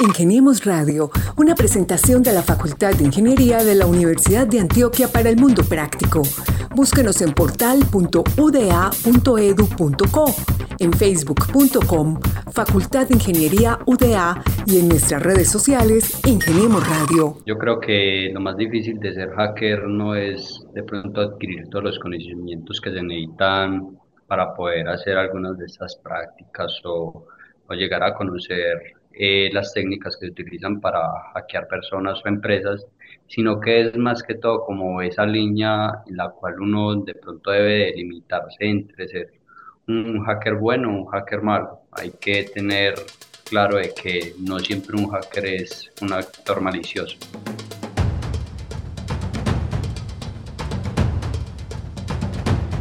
Ingeniemos Radio, una presentación de la Facultad de Ingeniería de la Universidad de Antioquia para el Mundo Práctico. Búsquenos en portal.uda.edu.co, en facebook.com, Facultad de Ingeniería UDA y en nuestras redes sociales, Ingeniemos Radio. Yo creo que lo más difícil de ser hacker no es de pronto adquirir todos los conocimientos que se necesitan para poder hacer algunas de estas prácticas o, o llegar a conocer eh, las técnicas que utilizan para hackear personas o empresas, sino que es más que todo como esa línea en la cual uno de pronto debe delimitarse entre ser un hacker bueno o un hacker malo. Hay que tener claro de que no siempre un hacker es un actor malicioso.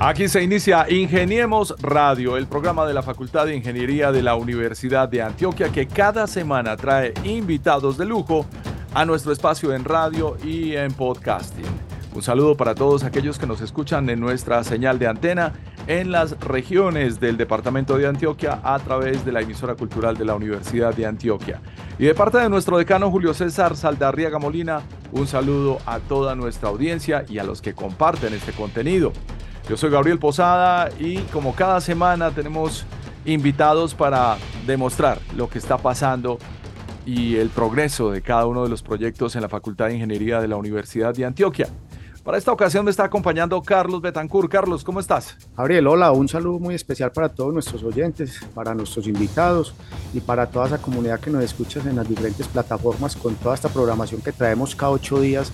Aquí se inicia Ingeniemos Radio, el programa de la Facultad de Ingeniería de la Universidad de Antioquia que cada semana trae invitados de lujo a nuestro espacio en radio y en podcasting. Un saludo para todos aquellos que nos escuchan en nuestra señal de antena en las regiones del departamento de Antioquia a través de la emisora cultural de la Universidad de Antioquia. Y de parte de nuestro decano Julio César Saldarriaga Molina, un saludo a toda nuestra audiencia y a los que comparten este contenido. Yo soy Gabriel Posada y como cada semana tenemos invitados para demostrar lo que está pasando y el progreso de cada uno de los proyectos en la Facultad de Ingeniería de la Universidad de Antioquia. Para esta ocasión me está acompañando Carlos Betancourt. Carlos, ¿cómo estás? Gabriel, hola, un saludo muy especial para todos nuestros oyentes, para nuestros invitados y para toda esa comunidad que nos escucha en las diferentes plataformas con toda esta programación que traemos cada ocho días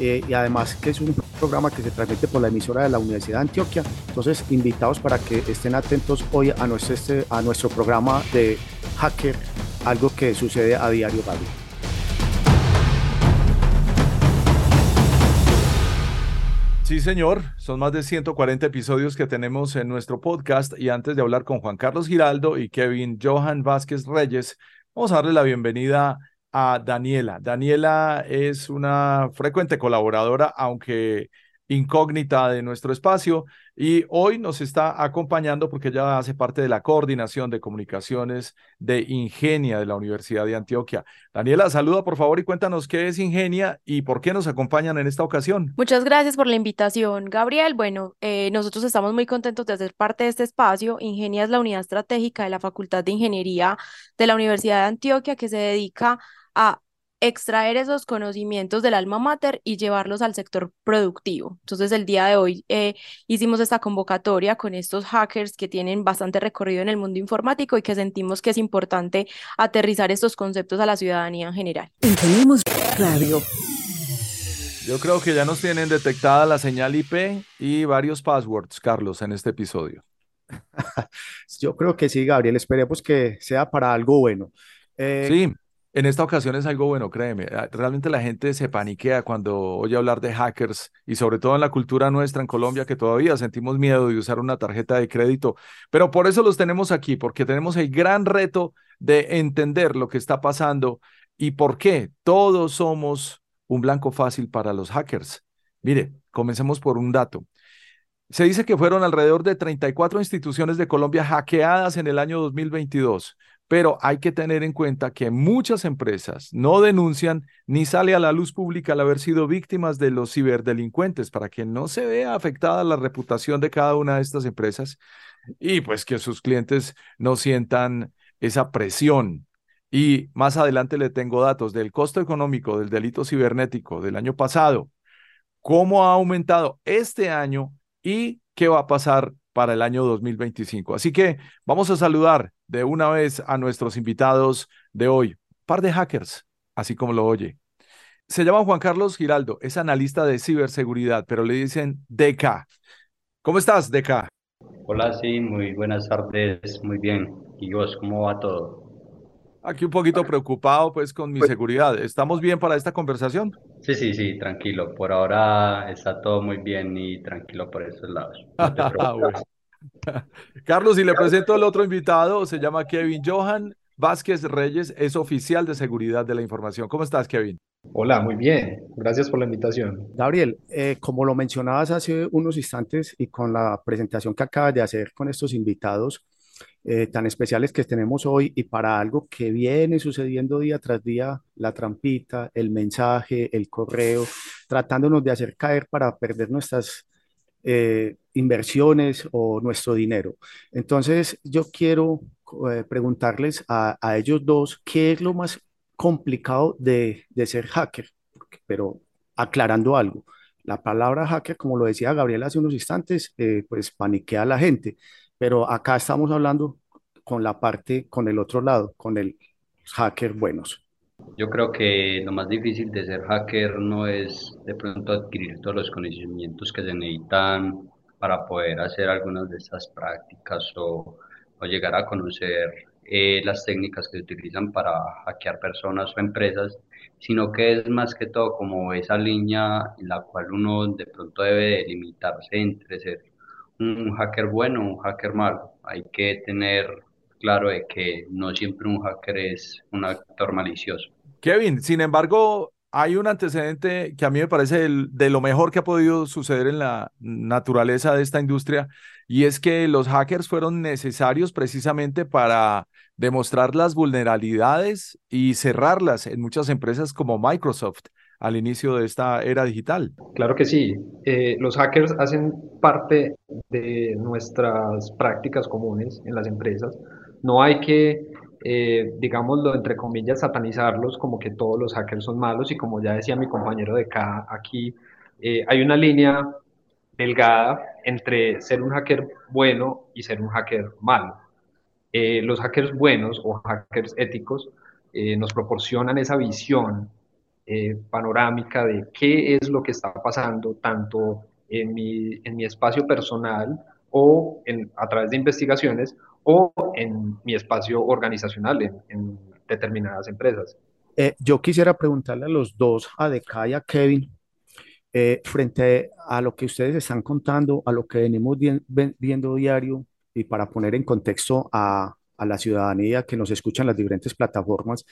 eh, y además que es un programa que se transmite por la emisora de la Universidad de Antioquia. Entonces, invitados para que estén atentos hoy a nuestro, este, a nuestro programa de Hacker, algo que sucede a diario, Gabriel. Sí, señor. Son más de 140 episodios que tenemos en nuestro podcast y antes de hablar con Juan Carlos Giraldo y Kevin Johan Vázquez Reyes, vamos a darle la bienvenida a Daniela. Daniela es una frecuente colaboradora, aunque incógnita de nuestro espacio y hoy nos está acompañando porque ella hace parte de la coordinación de comunicaciones de Ingenia de la Universidad de Antioquia. Daniela, saluda por favor y cuéntanos qué es Ingenia y por qué nos acompañan en esta ocasión. Muchas gracias por la invitación, Gabriel. Bueno, eh, nosotros estamos muy contentos de hacer parte de este espacio. Ingenia es la unidad estratégica de la Facultad de Ingeniería de la Universidad de Antioquia que se dedica a extraer esos conocimientos del alma mater y llevarlos al sector productivo. Entonces, el día de hoy eh, hicimos esta convocatoria con estos hackers que tienen bastante recorrido en el mundo informático y que sentimos que es importante aterrizar estos conceptos a la ciudadanía en general. Tenemos radio. Yo creo que ya nos tienen detectada la señal IP y varios passwords, Carlos, en este episodio. Yo creo que sí, Gabriel. Esperemos que sea para algo bueno. Eh, sí. En esta ocasión es algo bueno, créeme. Ah, realmente la gente se paniquea cuando oye hablar de hackers y sobre todo en la cultura nuestra en Colombia que todavía sentimos miedo de usar una tarjeta de crédito. Pero por eso los tenemos aquí, porque tenemos el gran reto de entender lo que está pasando y por qué todos somos un blanco fácil para los hackers. Mire, comencemos por un dato. Se dice que fueron alrededor de 34 instituciones de Colombia hackeadas en el año 2022 pero hay que tener en cuenta que muchas empresas no denuncian ni sale a la luz pública al haber sido víctimas de los ciberdelincuentes para que no se vea afectada la reputación de cada una de estas empresas y pues que sus clientes no sientan esa presión. Y más adelante le tengo datos del costo económico del delito cibernético del año pasado, cómo ha aumentado este año y qué va a pasar para el año 2025. Así que vamos a saludar de una vez a nuestros invitados de hoy, par de hackers, así como lo oye. Se llama Juan Carlos Giraldo, es analista de ciberseguridad, pero le dicen DK. ¿Cómo estás, DK? Hola, sí, muy buenas tardes, muy bien. ¿Y vos, cómo va todo? Aquí un poquito preocupado pues con mi pues seguridad. ¿Estamos bien para esta conversación? Sí, sí, sí, tranquilo. Por ahora está todo muy bien y tranquilo por esos lados. Carlos, y le presento al otro invitado, se llama Kevin Johan Vázquez Reyes, es oficial de seguridad de la información. ¿Cómo estás, Kevin? Hola, muy bien. Gracias por la invitación. Gabriel, eh, como lo mencionabas hace unos instantes y con la presentación que acabas de hacer con estos invitados, eh, tan especiales que tenemos hoy y para algo que viene sucediendo día tras día, la trampita, el mensaje, el correo, tratándonos de hacer caer para perder nuestras eh, inversiones o nuestro dinero. Entonces, yo quiero eh, preguntarles a, a, ellos dos qué es lo más complicado de, de ser hacker, pero aclarando algo. La palabra hacker, como lo decía Gabriel hace unos instantes, eh, pues paniquea a la gente, pero acá estamos hablando con la parte, con el otro lado, con el hacker buenos. Yo creo que lo más difícil de ser hacker no es de pronto adquirir todos los conocimientos que se necesitan para poder hacer algunas de estas prácticas o, o llegar a conocer eh, las técnicas que se utilizan para hackear personas o empresas, sino que es más que todo como esa línea en la cual uno de pronto debe delimitarse entre ser un hacker bueno o un hacker malo. Hay que tener claro de que no siempre un hacker es un actor malicioso. Kevin, sin embargo, hay un antecedente que a mí me parece de lo mejor que ha podido suceder en la naturaleza de esta industria, y es que los hackers fueron necesarios precisamente para demostrar las vulnerabilidades y cerrarlas en muchas empresas como Microsoft al inicio de esta era digital. Claro que sí. Eh, los hackers hacen parte de nuestras prácticas comunes en las empresas. No hay que, eh, digámoslo, entre comillas, satanizarlos como que todos los hackers son malos y como ya decía mi compañero de acá, aquí eh, hay una línea delgada entre ser un hacker bueno y ser un hacker malo. Eh, los hackers buenos o hackers éticos eh, nos proporcionan esa visión panorámica de qué es lo que está pasando tanto en mi, en mi espacio personal o en, a través de investigaciones o en mi espacio organizacional en, en determinadas empresas. yo quisiera preguntarle a los dos, a Deca y a Kevin, frente a lo que ustedes están contando, a lo que venimos viendo diario y para poner en contexto a, a la ciudadanía que nos escucha en las diferentes plataformas,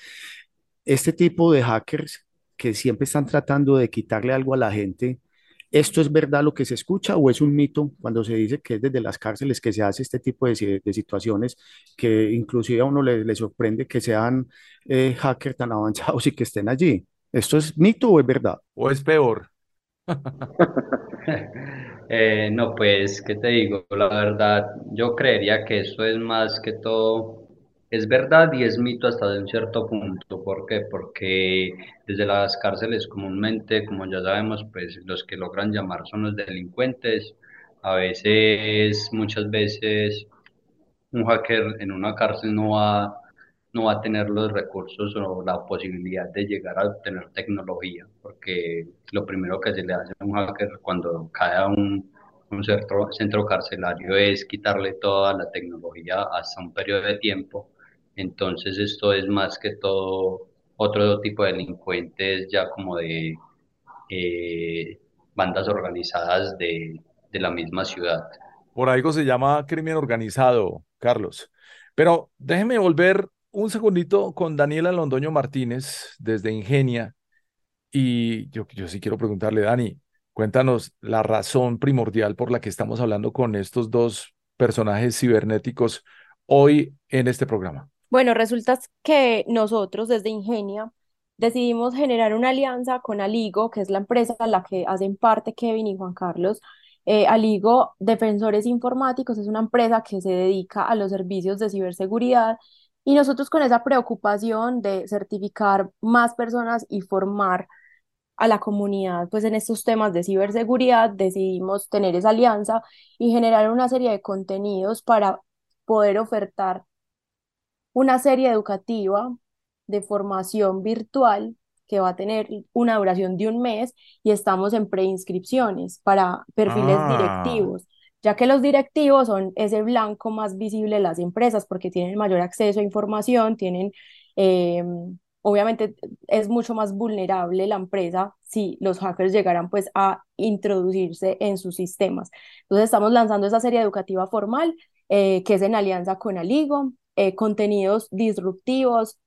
este tipo de hackers que siempre están tratando de quitarle algo a la gente, ¿esto es verdad lo que se escucha o es un mito cuando se dice que es desde las cárceles que se hace este tipo de, de situaciones que inclusive a uno le, le sorprende que sean eh, hackers tan avanzados y que estén allí? ¿Esto es mito o es verdad? ¿O es peor? Eh, no, pues, ¿qué te digo? La verdad, yo creería que eso es más que todo, es verdad y es mito hasta un cierto punto. ¿Por qué? Porque desde las cárceles comúnmente, como ya sabemos, pues los que logran llamar son los delincuentes. A veces, muchas veces, un hacker en una cárcel no va no va a tener los recursos o la posibilidad de llegar a obtener tecnología, porque lo primero que se le hace a un hacker cuando cae a un, un centro, centro carcelario es quitarle toda la tecnología hasta un periodo de tiempo. Entonces esto es más que todo otro tipo de delincuentes ya como de eh, bandas organizadas de, de la misma ciudad. Por algo se llama crimen organizado, Carlos. Pero déjeme volver un segundito con Daniela Londoño Martínez desde Ingenia. Y yo, yo sí quiero preguntarle, Dani, cuéntanos la razón primordial por la que estamos hablando con estos dos personajes cibernéticos hoy en este programa. Bueno, resulta que nosotros desde Ingenia decidimos generar una alianza con Aligo, que es la empresa a la que hacen parte Kevin y Juan Carlos. Eh, Aligo Defensores Informáticos es una empresa que se dedica a los servicios de ciberseguridad y nosotros con esa preocupación de certificar más personas y formar a la comunidad pues en estos temas de ciberseguridad, decidimos tener esa alianza y generar una serie de contenidos para poder ofertar una serie educativa de formación virtual que va a tener una duración de un mes y estamos en preinscripciones para perfiles Ah, directivos ya que los directivos son ese blanco más visible de las empresas porque tienen mayor acceso a información, tienen, eh, obviamente es mucho más vulnerable la empresa si los hackers llegaran pues a introducirse en sus sistemas. Entonces estamos lanzando esa serie educativa formal eh, que es en alianza con Aligo, eh, contenidos disruptivos,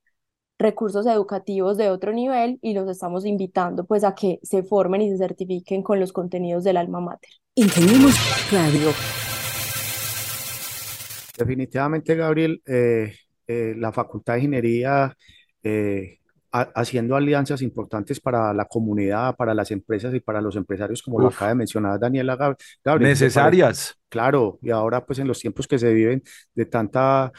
recursos educativos de otro nivel y los estamos invitando pues a que se formen y se certifiquen con los contenidos del alma mater. Ingeniemos Radio. Definitivamente, Gabriel, eh, eh, la Facultad de Ingeniería eh, haciendo alianzas importantes para la comunidad, para las empresas y para los empresarios, como lo acaba de mencionar Daniela Gabriel. Necesarias. Claro, y ahora pues en los tiempos que se viven de tanta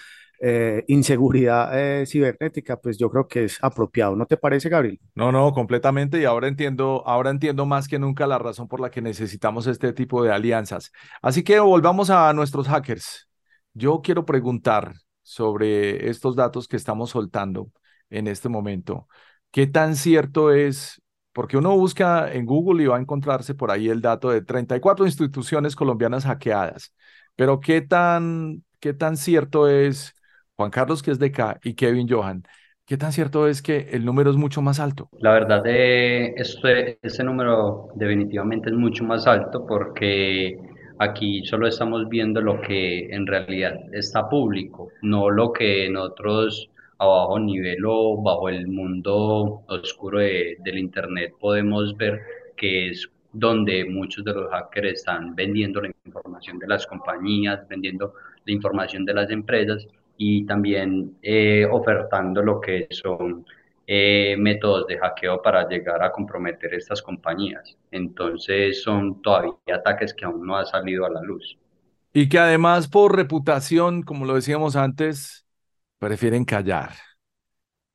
eh, inseguridad eh, cibernética, pues yo creo que es apropiado. ¿No te parece, Gabriel? No, no, completamente. Y ahora entiendo, ahora entiendo más que nunca la razón por la que necesitamos este tipo de alianzas. Así que volvamos a nuestros hackers. Yo quiero preguntar sobre estos datos que estamos soltando en este momento. ¿Qué tan cierto es? Porque uno busca en Google y va a encontrarse por ahí el dato de 34 instituciones colombianas hackeadas. Pero ¿qué tan, qué tan cierto es, Juan Carlos, que es de acá, y Kevin Johan, ¿Qué tan cierto es que el número es mucho más alto? La verdad, este, ese número definitivamente es mucho más alto porque aquí solo estamos viendo lo que en realidad está público, no lo que nosotros a bajo nivel o bajo el mundo oscuro de, del Internet podemos ver que es donde muchos de los hackers están vendiendo la información de las compañías, vendiendo la información de las empresas y también eh, ofertando lo que son eh, métodos de hackeo para llegar a comprometer estas compañías. Entonces son todavía ataques que aún no han salido a la luz. Y que además por reputación, como lo decíamos antes, prefieren callar.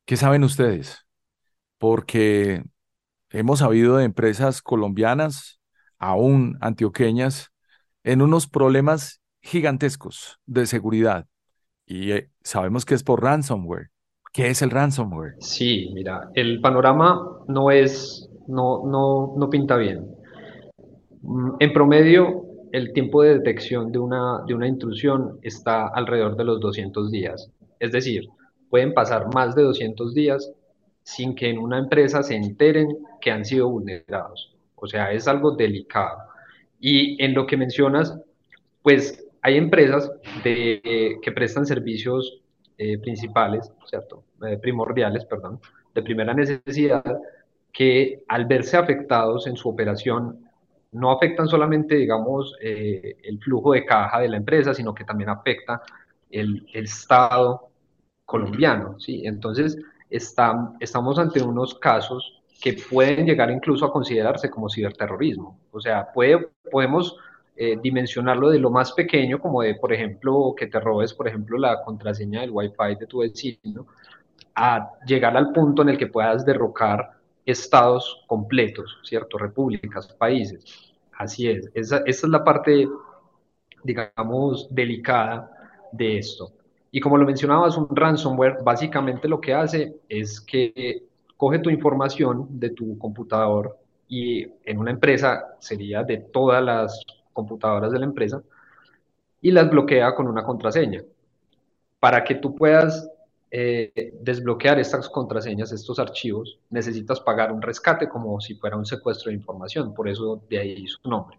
¿Qué saben ustedes? Porque hemos sabido de empresas colombianas, aún antioqueñas, en unos problemas gigantescos de seguridad. Y eh, sabemos que es por ransomware. ¿Qué es el ransomware? Sí, mira, el panorama no es, no, no, no pinta bien. Mm, en promedio, el tiempo de detección de una, de una intrusión está alrededor de los 200 días. Es decir, pueden pasar más de 200 días sin que en una empresa se enteren que han sido vulnerados. O sea, es algo delicado. Y en lo que mencionas, pues hay empresas de, que prestan servicios eh, principales, ¿cierto? Eh, primordiales, perdón, de primera necesidad, que al verse afectados en su operación, no afectan solamente, digamos, eh, el flujo de caja de la empresa, sino que también afecta el, el estado colombiano, ¿sí? Entonces, estamos ante unos casos que pueden llegar incluso a considerarse como ciberterrorismo. O sea, puede, podemos eh, dimensionarlo de lo más pequeño, como de, por ejemplo, que te robes, por ejemplo, la contraseña del Wi-Fi de tu vecino, a llegar al punto en el que puedas derrocar estados completos, ¿cierto? Repúblicas, países. Así es. Esa, esa es la parte, digamos, delicada de esto. Y como lo mencionabas, un ransomware básicamente lo que hace es que coge tu información de tu computador y en una empresa sería de todas las computadoras de la empresa y las bloquea con una contraseña. Para que tú puedas eh, desbloquear estas contraseñas, estos archivos, necesitas pagar un rescate como si fuera un secuestro de información, por eso de ahí su nombre.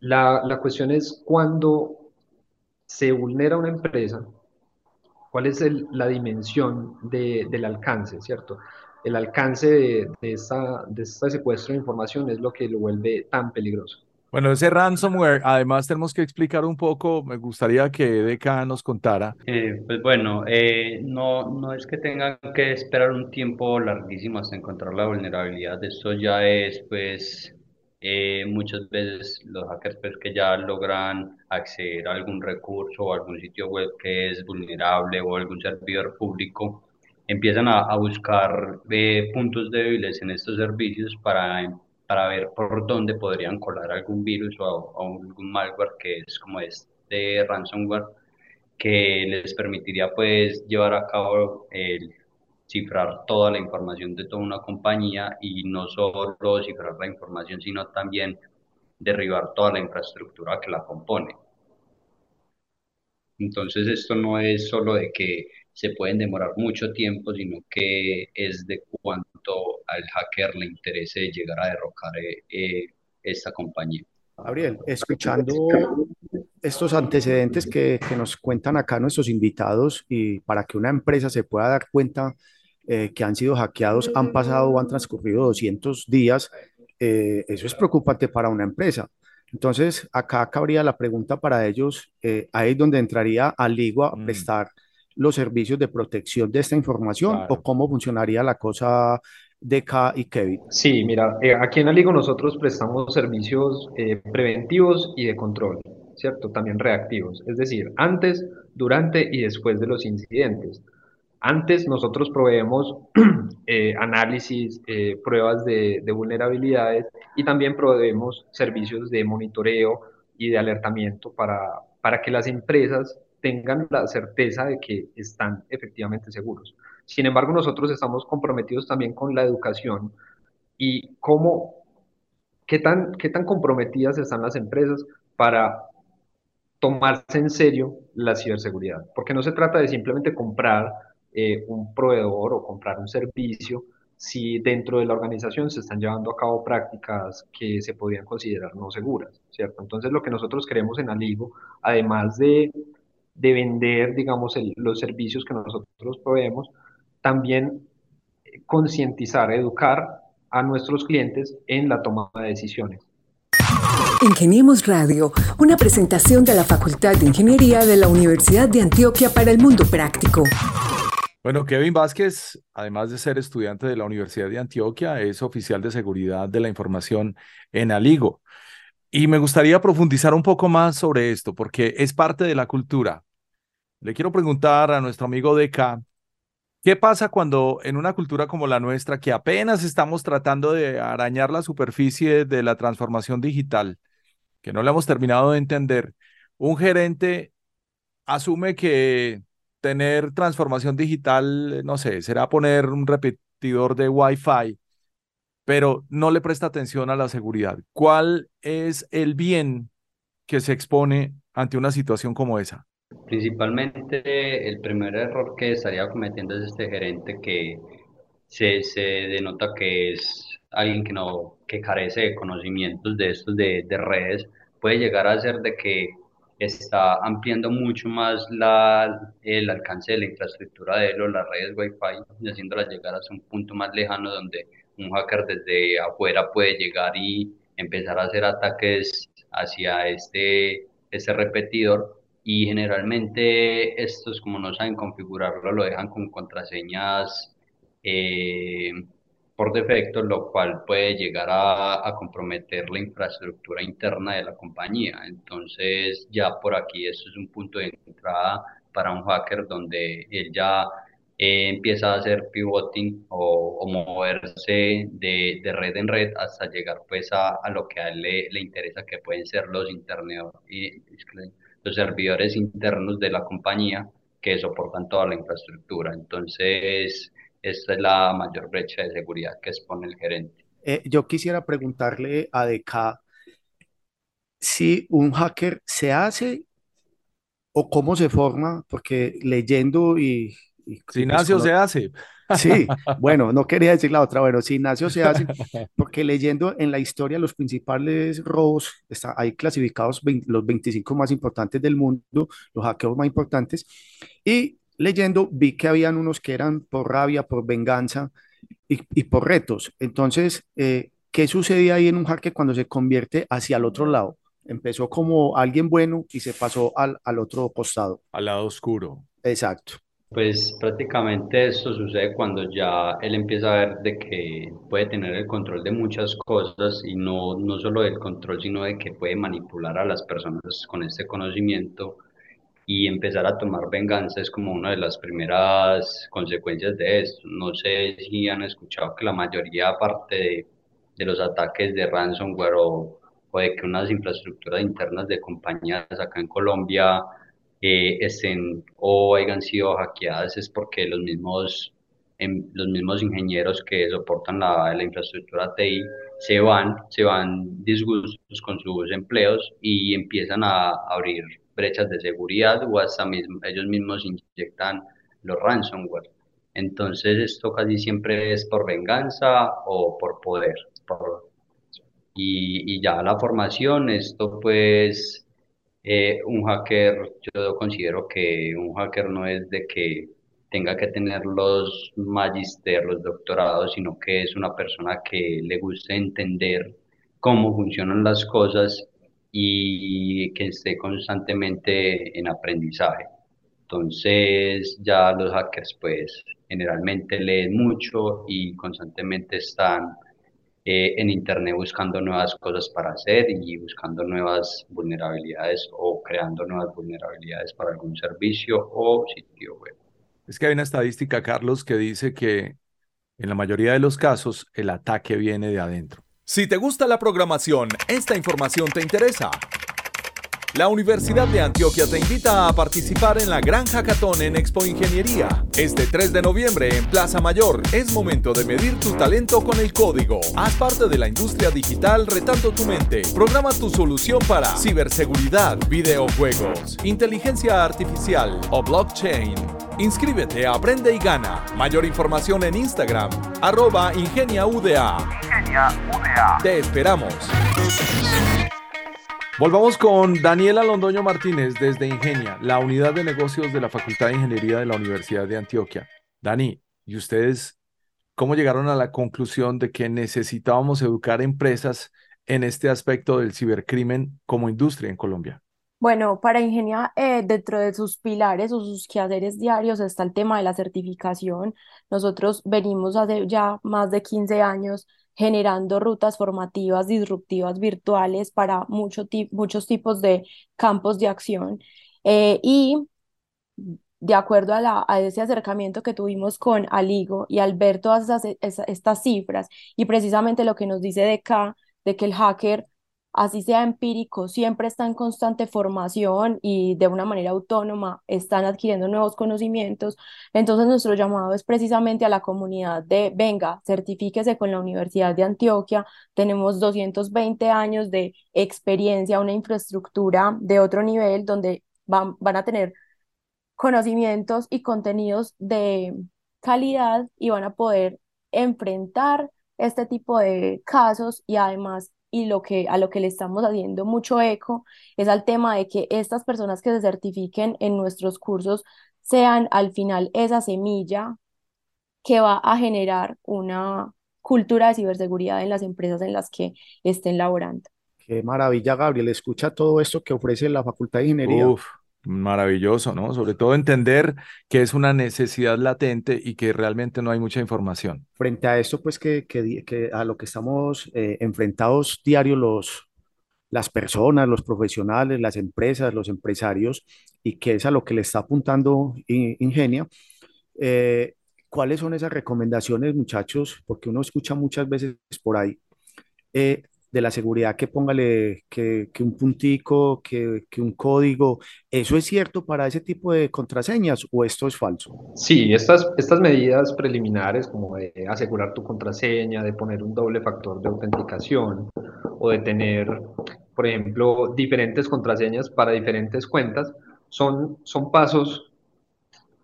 La, la cuestión es cuando se vulnera una empresa, cuál es la dimensión del alcance, ¿cierto? El alcance de, de, de este secuestro de información es lo que lo vuelve tan peligroso. Bueno, ese ransomware, además tenemos que explicar un poco, me gustaría que DK nos contara. Eh, pues bueno, eh, no, no es que tengan que esperar un tiempo larguísimo hasta encontrar la vulnerabilidad, esto ya es pues eh, muchas veces los hackers pues, que ya logran acceder a algún recurso o algún sitio web que es vulnerable o algún servidor público, empiezan a, buscar eh, puntos débiles en estos servicios para, para ver por dónde podrían colar algún virus o, algún malware que es como este ransomware que les permitiría pues llevar a cabo el cifrar toda la información de toda una compañía y no solo cifrar la información, sino también derribar toda la infraestructura que la compone. Entonces esto no es solo de que se pueden demorar mucho tiempo, sino que es de cuánto al hacker le interese llegar a derrocar eh, eh, esta compañía. Gabriel, escuchando estos antecedentes que, que, nos cuentan acá nuestros invitados y para que una empresa se pueda dar cuenta eh, que han sido hackeados han pasado o han transcurrido 200 días, eh, eso es preocupante para una empresa. Entonces, acá cabría la pregunta para ellos, eh, ahí es donde entraría Aligo a Mm, prestar los servicios de protección de esta información o cómo funcionaría la cosa de K y Kevin. Sí, mira, eh, aquí en Aligo nosotros prestamos servicios eh, preventivos y de control, ¿cierto? También reactivos, es decir, antes, durante y después de los incidentes. Antes nosotros proveemos eh, análisis, pruebas de, de vulnerabilidades y también proveemos servicios de monitoreo y de alertamiento para, para que las empresas tengan la certeza de que están efectivamente seguros. Sin embargo, nosotros estamos comprometidos también con la educación y cómo, qué tan, qué tan comprometidas están las empresas para tomarse en serio la ciberseguridad, porque no se trata de simplemente comprar eh, un proveedor o comprar un servicio si dentro de la organización se están llevando a cabo prácticas que se podrían considerar no seguras, ¿cierto? Entonces lo que nosotros queremos en Aligo, además de, de vender, digamos, el, los servicios que nosotros proveemos, también concientizar, educar a nuestros clientes en la toma de decisiones. Ingeniemos Radio, una presentación de la Facultad de Ingeniería de la Universidad de Antioquia para el Mundo Práctico. Bueno, Kevin Vázquez, además de ser estudiante de la Universidad de Antioquia, es oficial de seguridad de la información en Aligo. Y me gustaría profundizar un poco más sobre esto, porque es parte de la cultura. Le quiero preguntar a nuestro amigo DK, ¿qué pasa cuando en una cultura como la nuestra, que apenas estamos tratando de arañar la superficie de la transformación digital, que no le hemos terminado de entender, un gerente asume que tener transformación digital, no sé, será poner un repetidor de Wi-Fi, pero no le presta atención a la seguridad. ¿Cuál es el bien que se expone ante una situación como esa? Principalmente el primer error que estaría cometiendo es este gerente que se, se denota que es alguien que no, que carece de conocimientos de estos de, de redes, puede llegar a ser de que está ampliando mucho más la, el alcance de la infraestructura de él o las redes Wi-Fi haciéndolas llegar hasta un punto más lejano donde un hacker desde afuera puede llegar y empezar a hacer ataques hacia este, este repetidor y generalmente estos como no saben configurarlo lo dejan con contraseñas eh, por defecto, lo cual puede llegar a, a, comprometer la infraestructura interna de la compañía. Entonces ya por aquí esto es un punto de entrada para un hacker donde él ya eh, empieza a hacer pivoting o, o moverse de, de, red en red hasta llegar pues a, a lo que a él le, le, interesa que pueden ser los internet, los servidores internos de la compañía que soportan toda la infraestructura. Entonces, esta es la mayor brecha de seguridad que expone el gerente. Eh, yo quisiera preguntarle a DK si un hacker se hace o cómo se forma, porque leyendo y... y si nació pues, se hace. Sí, bueno, no quería decir la otra, bueno, si nació se hace, porque leyendo en la historia los principales robos, está, hay clasificados 20, los 25 más importantes del mundo, los hackeos más importantes, y leyendo vi que habían unos que eran por rabia, por venganza y, y por retos. Entonces, eh, ¿qué sucede ahí en un hacker cuando se convierte hacia el otro lado? Empezó como alguien bueno y se pasó al, al otro costado. Al lado oscuro. Exacto. Pues prácticamente esto sucede cuando ya él empieza a ver de que puede tener el control de muchas cosas y no, no solo del control, sino de que puede manipular a las personas con este conocimiento y empezar a tomar venganza es como una de las primeras consecuencias de esto. No sé si han escuchado que la mayoría, aparte de, los ataques de ransomware o, o, de que unas infraestructuras internas de compañías acá en Colombia eh, estén o hayan sido hackeadas, es porque los mismos, en, los mismos ingenieros que soportan la, la infraestructura TI se van, se van disgustos con sus empleos y empiezan a abrir brechas de seguridad o hasta mismo, ellos mismos inyectan los ransomware. Entonces esto casi siempre es por venganza o por poder. Por, y, y, ya la formación, esto pues eh, un hacker, yo considero que un hacker no es de que tenga que tener los magister, los doctorados, sino que es una persona que le gusta entender cómo funcionan las cosas y que esté constantemente en aprendizaje. Entonces ya los hackers pues generalmente leen mucho y constantemente están eh, en Internet buscando nuevas cosas para hacer y buscando nuevas vulnerabilidades o creando nuevas vulnerabilidades para algún servicio o sitio web. Es que hay una estadística, Carlos, que dice que en la mayoría de los casos el ataque viene de adentro. Si te gusta la programación, esta información te interesa. La Universidad de Antioquia te invita a participar en la Gran Hackathon en Expo Ingeniería. Este 3 de noviembre en Plaza Mayor es momento de medir tu talento con el código. Haz parte de la industria digital retando tu mente. Programa tu solución para ciberseguridad, videojuegos, inteligencia artificial o blockchain. Inscríbete, aprende y gana. Mayor información en Instagram, arroba IngeniaUDA. Te esperamos. Volvamos con Daniela Londoño Martínez desde Ingenia, la unidad de negocios de la Facultad de Ingeniería de la Universidad de Antioquia. Dani, ¿y ustedes cómo llegaron a la conclusión de que necesitábamos educar empresas en este aspecto del cibercrimen como industria en Colombia? Bueno, para Ingenia, eh, dentro de sus pilares o sus quehaceres diarios está el tema de la certificación. Nosotros venimos hace ya más de 15 años generando rutas formativas disruptivas virtuales para muchos tipos de campos de acción. Eh, y de acuerdo a, la, a, ese acercamiento que tuvimos con Aligo y al ver todas estas cifras y precisamente lo que nos dice de acá, de que el hacker así sea empírico, siempre está en constante formación y de una manera autónoma están adquiriendo nuevos conocimientos. Entonces nuestro llamado es precisamente a la comunidad de, venga, certifíquese con la Universidad de Antioquia, tenemos 220 años de experiencia, una infraestructura de otro nivel donde van, van a tener conocimientos y contenidos de calidad y van a poder enfrentar este tipo de casos y además y lo que, a lo que le estamos haciendo mucho eco es al tema de que estas personas que se certifiquen en nuestros cursos sean al final esa semilla que va a generar una cultura de ciberseguridad en las empresas en las que estén laborando. Qué maravilla, Gabriel. Escucha todo esto que ofrece la Facultad de Ingeniería. Uf, maravilloso, ¿no? Sobre todo entender que es una necesidad latente y que realmente no hay mucha información. Frente a esto, pues que, que, a lo que estamos eh, enfrentados diario los, las personas, los profesionales, las empresas, los empresarios, y que es a lo que le está apuntando Ingenia. Eh, ¿Cuáles son esas recomendaciones, muchachos? Porque uno escucha muchas veces por ahí. Eh, de la seguridad que póngale que, que un puntico, que, que, un código. ¿Eso es cierto para ese tipo de contraseñas o esto es falso? Sí, estas, estas medidas preliminares como de asegurar tu contraseña, de poner un doble factor de autenticación o de tener, por ejemplo, diferentes contraseñas para diferentes cuentas, son, son pasos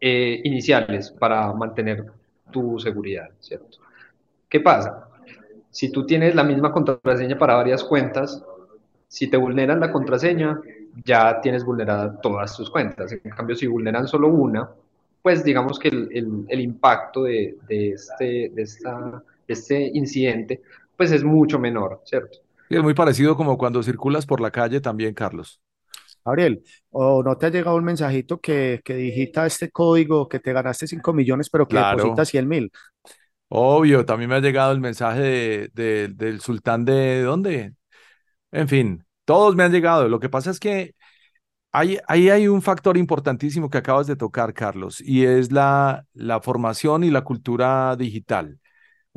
eh, iniciales para mantener tu seguridad, ¿cierto? ¿Qué pasa? Si tú tienes la misma contraseña para varias cuentas, si te vulneran la contraseña, ya tienes vulnerada todas tus cuentas. En cambio, si vulneran solo una, pues digamos que el, el, impacto de, de, este, de, esta, este incidente, pues es mucho menor, ¿cierto? Y es muy parecido como cuando circulas por la calle también, Carlos. Gabriel, ¿o no te ha llegado un mensajito que, que digita este código que te ganaste 5 millones, pero que claro. deposita 100 mil? Obvio, también me ha llegado el mensaje de, del sultán de dónde. En fin, todos me han llegado. Lo que pasa es que ahí, ahí hay un factor importantísimo que acabas de tocar, Carlos, y es la, la formación y la cultura digital.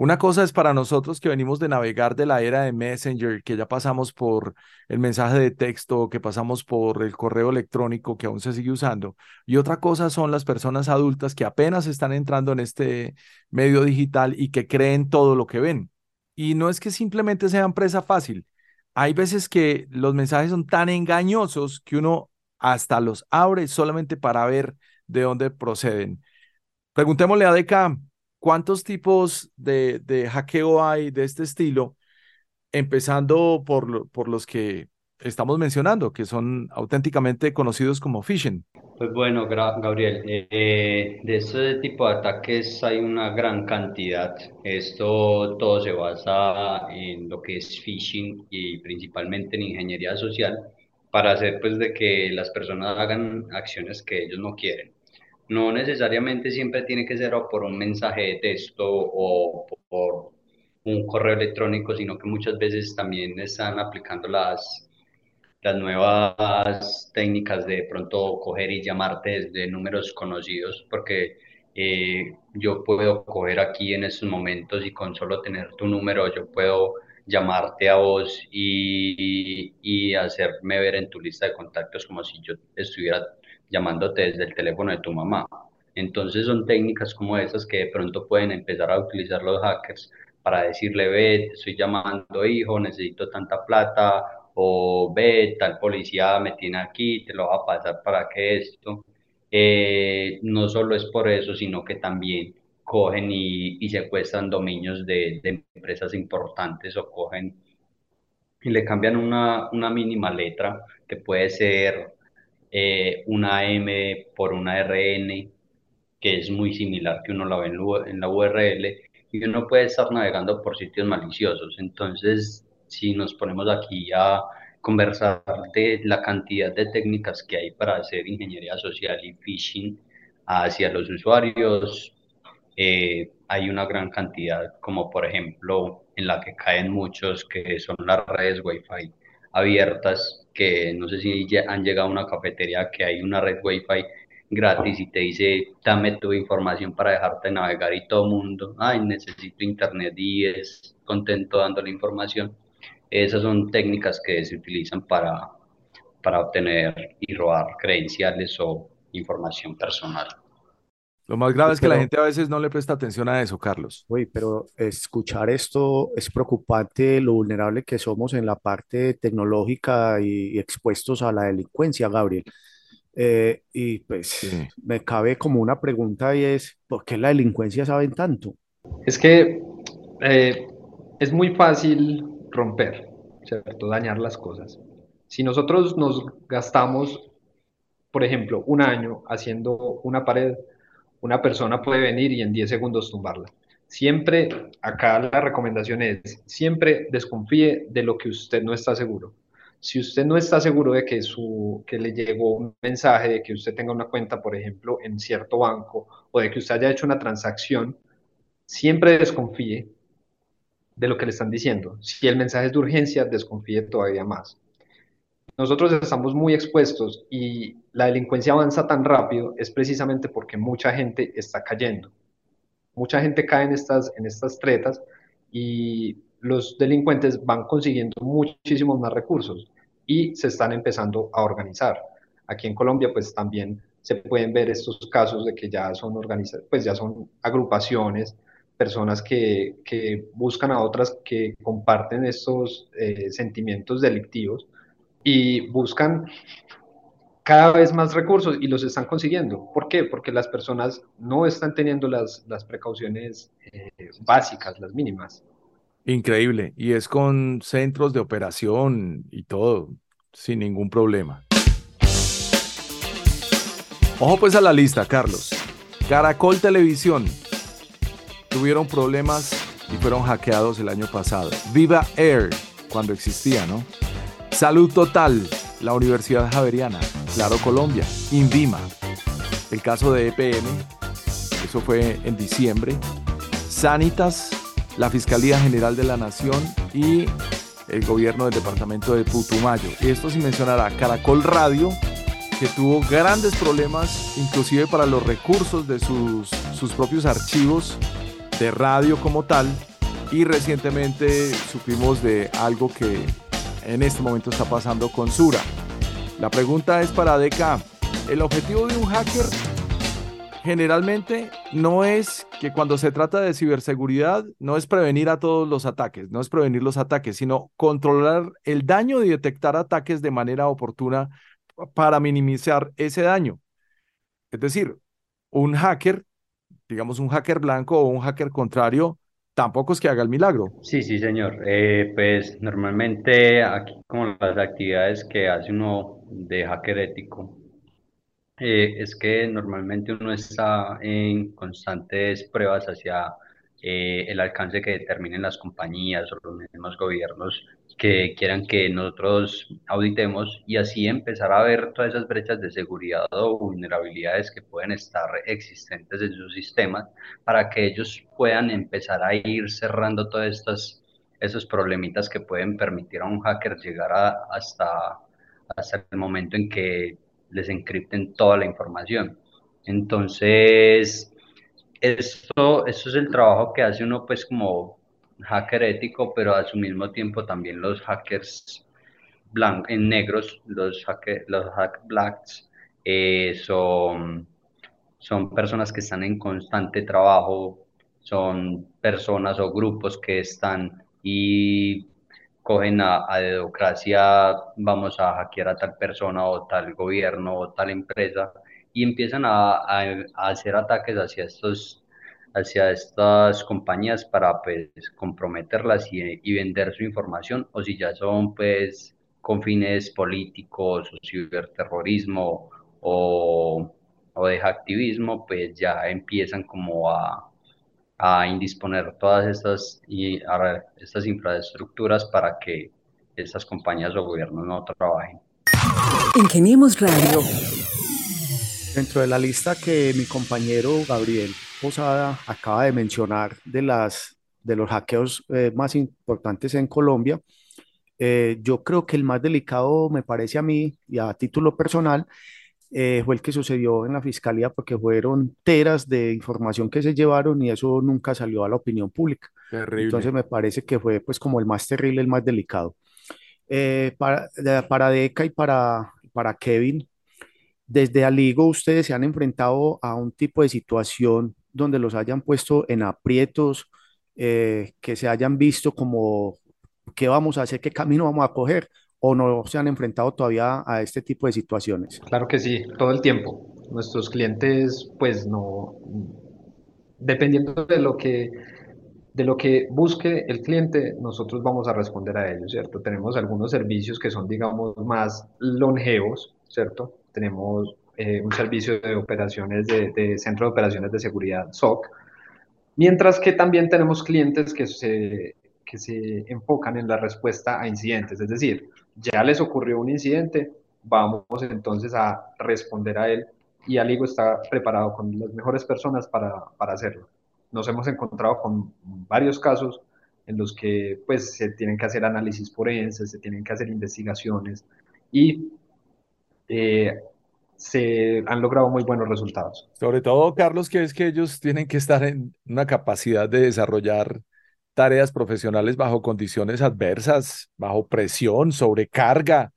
Una cosa es para nosotros que venimos de navegar de la era de Messenger, que ya pasamos por el mensaje de texto, que pasamos por el correo electrónico que aún se sigue usando. Y otra cosa son las personas adultas que apenas están entrando en este medio digital y que creen todo lo que ven. Y no es que simplemente sean presa fácil. Hay veces que los mensajes son tan engañosos que uno hasta los abre solamente para ver de dónde proceden. Preguntémosle a Deca, ¿Cuántos tipos de, de hackeo hay de este estilo? Empezando por, por los que estamos mencionando, que son auténticamente conocidos como phishing. Pues bueno, Gabriel, eh, de este tipo de ataques hay una gran cantidad. Esto todo se basa en lo que es phishing y principalmente en ingeniería social para hacer pues de que las personas hagan acciones que ellos no quieren. No necesariamente siempre tiene que ser o por un mensaje de texto o por un correo electrónico, sino que muchas veces también están aplicando las las nuevas técnicas de pronto coger y llamarte desde números conocidos, porque eh, yo puedo coger aquí en estos momentos y con solo tener tu número yo puedo llamarte a vos y, y, hacerme ver en tu lista de contactos como si yo estuviera llamándote desde el teléfono de tu mamá. Entonces son técnicas como esas que de pronto pueden empezar a utilizar los hackers para decirle, ve, estoy llamando hijo, necesito tanta plata o ve, tal policía me tiene aquí, te lo va a pasar para que esto. Eh, no solo es por eso, sino que también cogen y, secuestran dominios de, empresas importantes o cogen y le cambian una, una mínima letra, que puede ser eh, una M por una RN, que es muy similar que uno la ve en, la URL, y uno puede estar navegando por sitios maliciosos. Entonces, si nos ponemos aquí a conversar de la cantidad de técnicas que hay para hacer ingeniería social y phishing hacia los usuarios, eh, hay una gran cantidad, como por ejemplo en la que caen muchos, que son las redes Wi-Fi abiertas, que no sé si han llegado a una cafetería que hay una red Wi-Fi gratis y te dice, dame tu información para dejarte navegar y todo el mundo, ay, necesito internet y es contento dando la información esas son técnicas que se utilizan para, para obtener y robar credenciales o información personal. Lo más grave es que la gente a veces no le presta atención a eso, Carlos. Uy, pero escuchar esto es preocupante, lo vulnerable que somos en la parte tecnológica y, expuestos a la delincuencia, Gabriel. Eh, y pues me cabe como una pregunta y es, ¿por qué la delincuencia saben tanto? Es que eh, es muy fácil romper, ¿cierto? Dañar las cosas. Si nosotros nos gastamos, por ejemplo, un año haciendo una pared, una persona puede venir y en 10 segundos tumbarla. Siempre, acá la recomendación es, siempre desconfíe de lo que usted no está seguro. Si usted no está seguro de que, su, que le llegó un mensaje de que usted tenga una cuenta, por ejemplo, en cierto banco o de que usted haya hecho una transacción, siempre desconfíe de lo que le están diciendo. Si el mensaje es de urgencia, desconfíe todavía más. Nosotros estamos muy expuestos y la delincuencia avanza tan rápido es precisamente porque mucha gente está cayendo. Mucha gente cae en estas, en estas tretas y los delincuentes van consiguiendo muchísimos más recursos y se están empezando a organizar. Aquí en Colombia pues también se pueden ver estos casos de que ya son pues ya son agrupaciones personas que, que buscan a otras que comparten estos eh, sentimientos delictivos y buscan cada vez más recursos y los están consiguiendo. ¿Por qué? Porque las personas no están teniendo las, las precauciones eh, básicas, las mínimas. Increíble. Y es con centros de operación y todo, sin ningún problema. Ojo pues a la lista, Carlos. Caracol Televisión, tuvieron problemas y fueron hackeados el año pasado. Viva Air, cuando existía, ¿no? Salud Total, la Universidad Javeriana, Claro Colombia, Invima. El caso de EPM, eso fue en diciembre. Sanitas, la Fiscalía General de la Nación y el gobierno del departamento de Putumayo. Y esto sin mencionar a Caracol Radio, que tuvo grandes problemas, inclusive para los recursos de sus, sus propios archivos de radio como tal y recientemente supimos de algo que en este momento está pasando con Sura. La pregunta es para DK. El objetivo de un hacker generalmente no es que cuando se trata de ciberseguridad no es prevenir a todos los ataques, no es prevenir los ataques, sino controlar el daño y detectar ataques de manera oportuna para minimizar ese daño. Es decir, un hacker digamos, un hacker blanco o un hacker contrario, tampoco es que haga el milagro. Sí, sí, señor. Eh, pues normalmente aquí como las actividades que hace uno de hacker ético eh, es que normalmente uno está en constantes pruebas hacia eh, el alcance que determinen las compañías o los mismos gobiernos que quieran que nosotros auditemos y así empezar a ver todas esas brechas de seguridad o vulnerabilidades que pueden estar existentes en sus sistemas para que ellos puedan empezar a ir cerrando todos estos, esos problemitas que pueden permitir a un hacker llegar hasta, hasta el momento en que les encripten toda la información. Entonces, esto, esto es el trabajo que hace uno pues como hacker ético, pero a su mismo tiempo también los hackers blancos, en negros, los, hacker, los hack blacks, eh, son, son personas que están en constante trabajo, son personas o grupos que están y cogen a, a dedocracia, vamos a hackear a tal persona o tal gobierno o tal empresa y empiezan a, a, hacer ataques hacia estos hacia estas compañías para pues comprometerlas y, y, vender su información o si ya son pues con fines políticos o ciberterrorismo o, o de activismo pues ya empiezan como a, a indisponer todas estas, y, estas infraestructuras para que estas compañías o gobiernos no trabajen. Ingeniemos Radio. Dentro de la lista que mi compañero Gabriel Posada acaba de mencionar de, las, de los hackeos eh, más importantes en Colombia, eh, yo creo que el más delicado me parece a mí y a título personal eh, fue el que sucedió en la fiscalía porque fueron teras de información que se llevaron y eso nunca salió a la opinión pública. Terrible. Entonces me parece que fue pues como el más terrible, el más delicado. para, para Deca y para, para Kevin, desde Aligo ustedes se han enfrentado a un tipo de situación donde los hayan puesto en aprietos, eh, que se hayan visto como qué vamos a hacer, qué camino vamos a coger, o no se han enfrentado todavía a este tipo de situaciones? Claro que sí, todo el tiempo. Nuestros clientes, pues no, dependiendo de lo que, de lo que busque el cliente, nosotros vamos a responder a ello, ¿cierto? Tenemos algunos servicios que son, digamos, más longevos, ¿cierto? Tenemos eh, un servicio de operaciones de, de, centro de operaciones de seguridad SOC, mientras que también tenemos clientes que se, que se enfocan en la respuesta a incidentes, es decir, ya les ocurrió un incidente, vamos entonces a responder a él y Aligo está preparado con las mejores personas para, para hacerlo. Nos hemos encontrado con varios casos en los que pues se tienen que hacer análisis forenses, se tienen que hacer investigaciones y eh, se han logrado muy buenos resultados. Sobre todo, Carlos, que es que ellos tienen que estar en una capacidad de desarrollar tareas profesionales bajo condiciones adversas, bajo presión, sobrecarga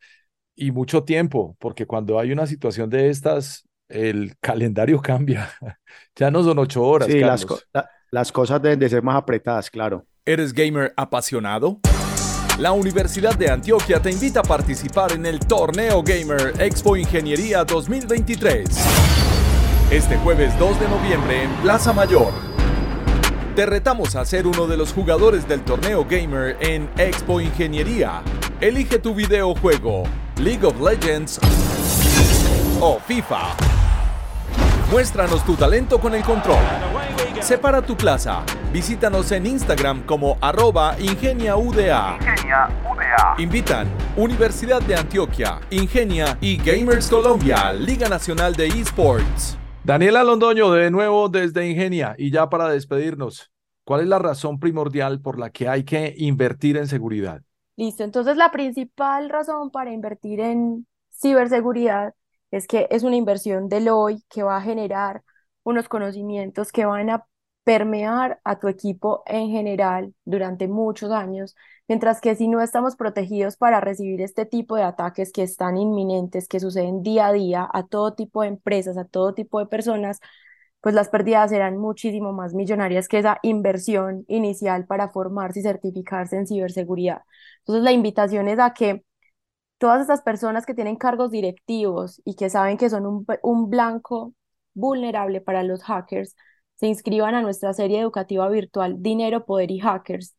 y mucho tiempo, porque cuando hay una situación de estas, el calendario cambia. ya no son ocho horas. Sí, Carlos. las, co la, las cosas deben de ser más apretadas, claro. ¿Eres gamer apasionado? La Universidad de Antioquia te invita a participar en el Torneo Gamer Expo Ingeniería 2023. Este jueves 2 de noviembre en Plaza Mayor. Te retamos a ser uno de los jugadores del torneo gamer en Expo Ingeniería. Elige tu videojuego, League of Legends o FIFA. Muéstranos tu talento con el control. Separa tu plaza. Visítanos en Instagram como arroba ingeniauda. Invitan Universidad de Antioquia, Ingenia y Gamers Colombia, Liga Nacional de Esports. Daniela Londoño, de nuevo desde Ingenia. Y ya para despedirnos, ¿cuál es la razón primordial por la que hay que invertir en seguridad? Listo, entonces la principal razón para invertir en ciberseguridad es que es una inversión del hoy que va a generar unos conocimientos que van a permear a tu equipo en general durante muchos años, mientras que si no estamos protegidos para recibir este tipo de ataques que están inminentes, que suceden día a día a todo tipo de empresas, a todo tipo de personas, pues las pérdidas serán muchísimo más millonarias que esa inversión inicial para formarse y certificarse en ciberseguridad. Entonces la invitación es a que todas estas personas que tienen cargos directivos y que saben que son un, un blanco vulnerable para los hackers, se inscriban a nuestra serie educativa virtual Dinero, Poder y Hackers,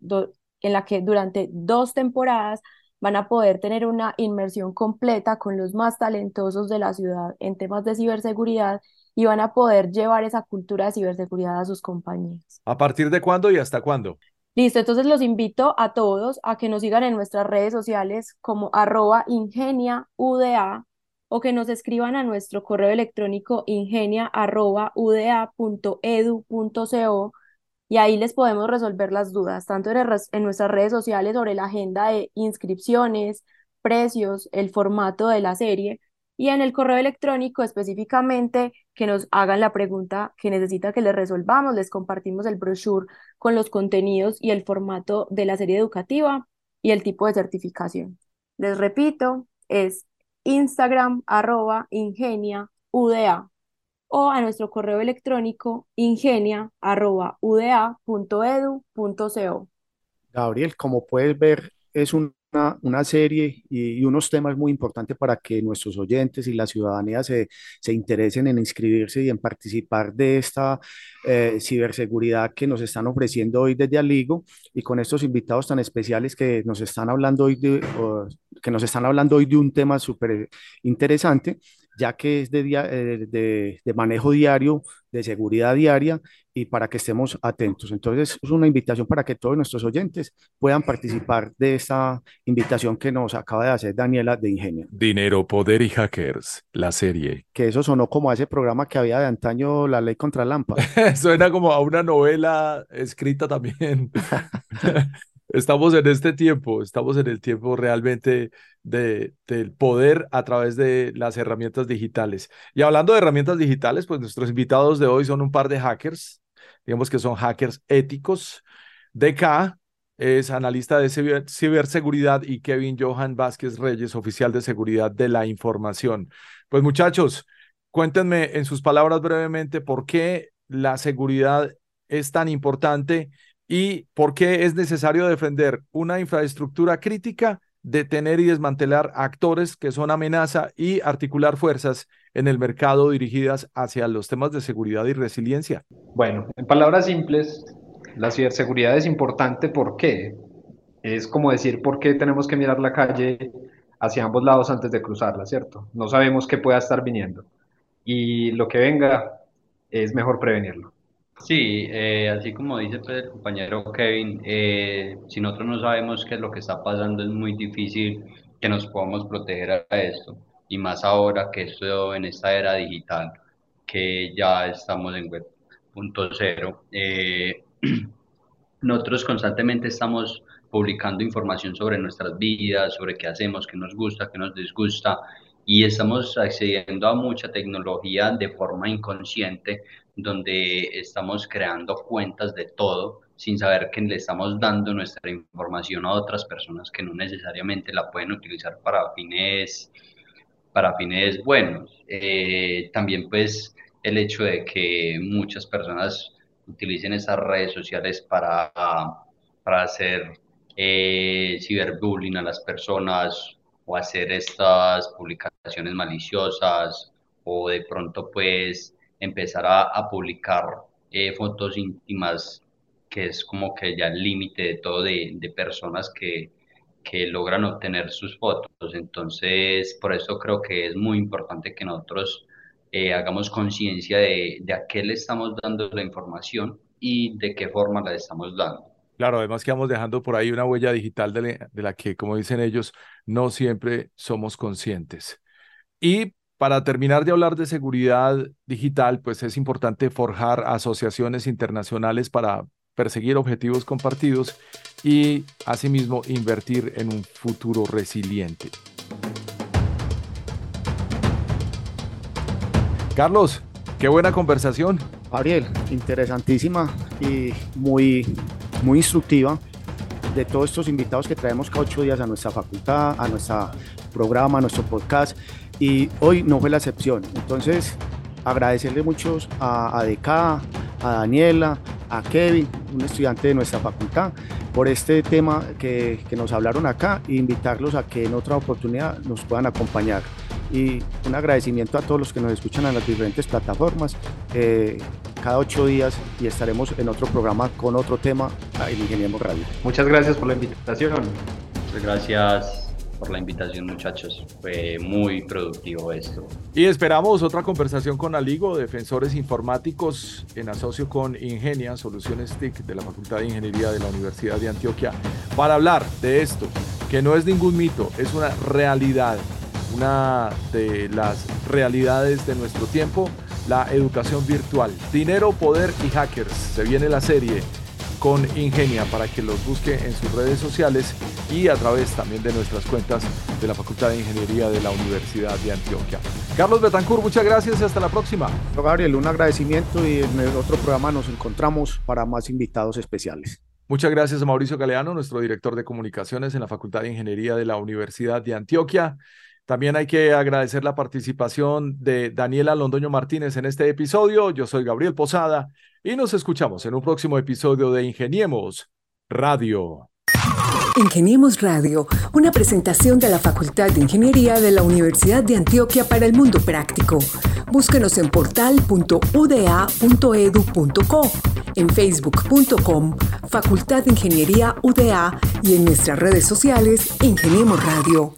en la que durante dos temporadas van a poder tener una inmersión completa con los más talentosos de la ciudad en temas de ciberseguridad y van a poder llevar esa cultura de ciberseguridad a sus compañías. ¿A partir de cuándo y hasta cuándo? Listo, entonces los invito a todos a que nos sigan en nuestras redes sociales como arroba ingeniauda o que nos escriban a nuestro correo electrónico ingenia.uda.edu.co y ahí les podemos resolver las dudas, tanto en, en nuestras redes sociales sobre la agenda de inscripciones, precios, el formato de la serie, y en el correo electrónico específicamente que nos hagan la pregunta que necesita que les resolvamos. Les compartimos el brochure con los contenidos y el formato de la serie educativa y el tipo de certificación. Les repito, es Instagram arroba ingenia UDA o a nuestro correo electrónico ingenia arroba uda.edu.co. Gabriel, como puedes ver, es un una, serie y, unos temas muy importantes para que nuestros oyentes y la ciudadanía se, se interesen en inscribirse y en participar de esta eh, ciberseguridad que nos están ofreciendo hoy desde Aligo y con estos invitados tan especiales que nos están hablando hoy de, que nos están hablando hoy de un tema súper interesante ya que es de, eh, de, de, manejo diario, de seguridad diaria y para que estemos atentos. Entonces, es una invitación para que todos nuestros oyentes puedan participar de esta invitación que nos acaba de hacer Daniela de Ingenio. Dinero, Poder y Hackers, la serie. Que eso sonó como a ese programa que había de antaño, La Ley contra Lampa. Suena como a una novela escrita también. estamos en este tiempo, estamos en el tiempo realmente de, del poder a través de las herramientas digitales. Y hablando de herramientas digitales, pues nuestros invitados de hoy son un par de hackers, digamos que son hackers éticos. DK es analista de ciberseguridad y Kevin Johan Vázquez Reyes, oficial de seguridad de la información. Pues muchachos, cuéntenme en sus palabras brevemente por qué la seguridad es tan importante y por qué es necesario defender una infraestructura crítica, detener y desmantelar actores que son amenaza y articular fuerzas en el mercado dirigidas hacia los temas de seguridad y resiliencia. Bueno, en palabras simples, la ciberseguridad es importante porque es como decir por qué tenemos que mirar la calle hacia ambos lados antes de cruzarla, ¿cierto? No sabemos qué pueda estar viniendo y lo que venga es mejor prevenirlo. Sí, eh, así como dice pues, el compañero Kevin, eh, si nosotros no sabemos qué es lo que está pasando, es muy difícil que nos podamos proteger a esto. Y más ahora que esto en esta era digital, que ya estamos en web punto cero. Eh, nosotros constantemente estamos publicando información sobre nuestras vidas, sobre qué hacemos, qué nos gusta, qué nos disgusta, y estamos accediendo a mucha tecnología de forma inconsciente, donde estamos creando cuentas de todo sin saber que le estamos dando nuestra información a otras personas que no necesariamente la pueden utilizar para fines, para fines buenos. Eh, también pues el hecho de que muchas personas utilicen esas redes sociales para, para hacer eh, ciberbullying a las personas o hacer estas publicaciones maliciosas o de pronto pues empezar a, publicar eh, fotos íntimas que es como que ya el límite de todo de, de personas que, que logran obtener sus fotos. Entonces, por eso creo que es muy importante que nosotros eh, hagamos conciencia de, de a qué le estamos dando la información y de qué forma la estamos dando. Claro, además que vamos dejando por ahí una huella digital de, la que, como dicen ellos, no siempre somos conscientes. Y para terminar de hablar de seguridad digital, pues es importante forjar asociaciones internacionales para perseguir objetivos compartidos y asimismo invertir en un futuro resiliente. Carlos, qué buena conversación. Ariel, interesantísima y muy muy instructiva de todos estos invitados que traemos cada ocho días a nuestra facultad, a nuestro programa, a nuestro podcast. Y hoy no fue la excepción. Entonces, agradecerle mucho a, a a Daniela, a Kevin, un estudiante de nuestra facultad, por este tema que, que nos hablaron acá e invitarlos a que en otra oportunidad nos puedan acompañar y un agradecimiento a todos los que nos escuchan en las diferentes plataformas. Eh, cada ocho días y estaremos en otro programa con otro tema en Ingeniemos Radio. Muchas gracias por la invitación. Muchas gracias. Por la invitación muchachos. Fue muy productivo esto. Y esperamos otra conversación con Aligo, defensores informáticos en asocio con Ingenia, Soluciones TIC de la Facultad de Ingeniería de la Universidad de Antioquia, para hablar de esto, que no es ningún mito, es una realidad, una de las realidades de nuestro tiempo, la educación virtual. Dinero, poder y hackers. Se viene la serie con Ingenia para que los busque en sus redes sociales y a través también de nuestras cuentas de la Facultad de Ingeniería de la Universidad de Antioquia. Carlos Betancourt, muchas gracias y hasta la próxima. Gabriel, un agradecimiento y en el otro programa nos encontramos para más invitados especiales. Muchas gracias a Mauricio Galeano, nuestro director de comunicaciones en la Facultad de Ingeniería de la Universidad de Antioquia. También hay que agradecer la participación de Daniela Londoño Martínez en este episodio. Yo soy Gabriel Posada y nos escuchamos en un próximo episodio de Ingeniemos Radio. Ingeniemos Radio, una presentación de la Facultad de Ingeniería de la Universidad de Antioquia para el mundo práctico. Búsquenos en portal.uda.edu.co, en facebook.com, Facultad de Ingeniería UDA y en nuestras redes sociales Ingeniemos Radio.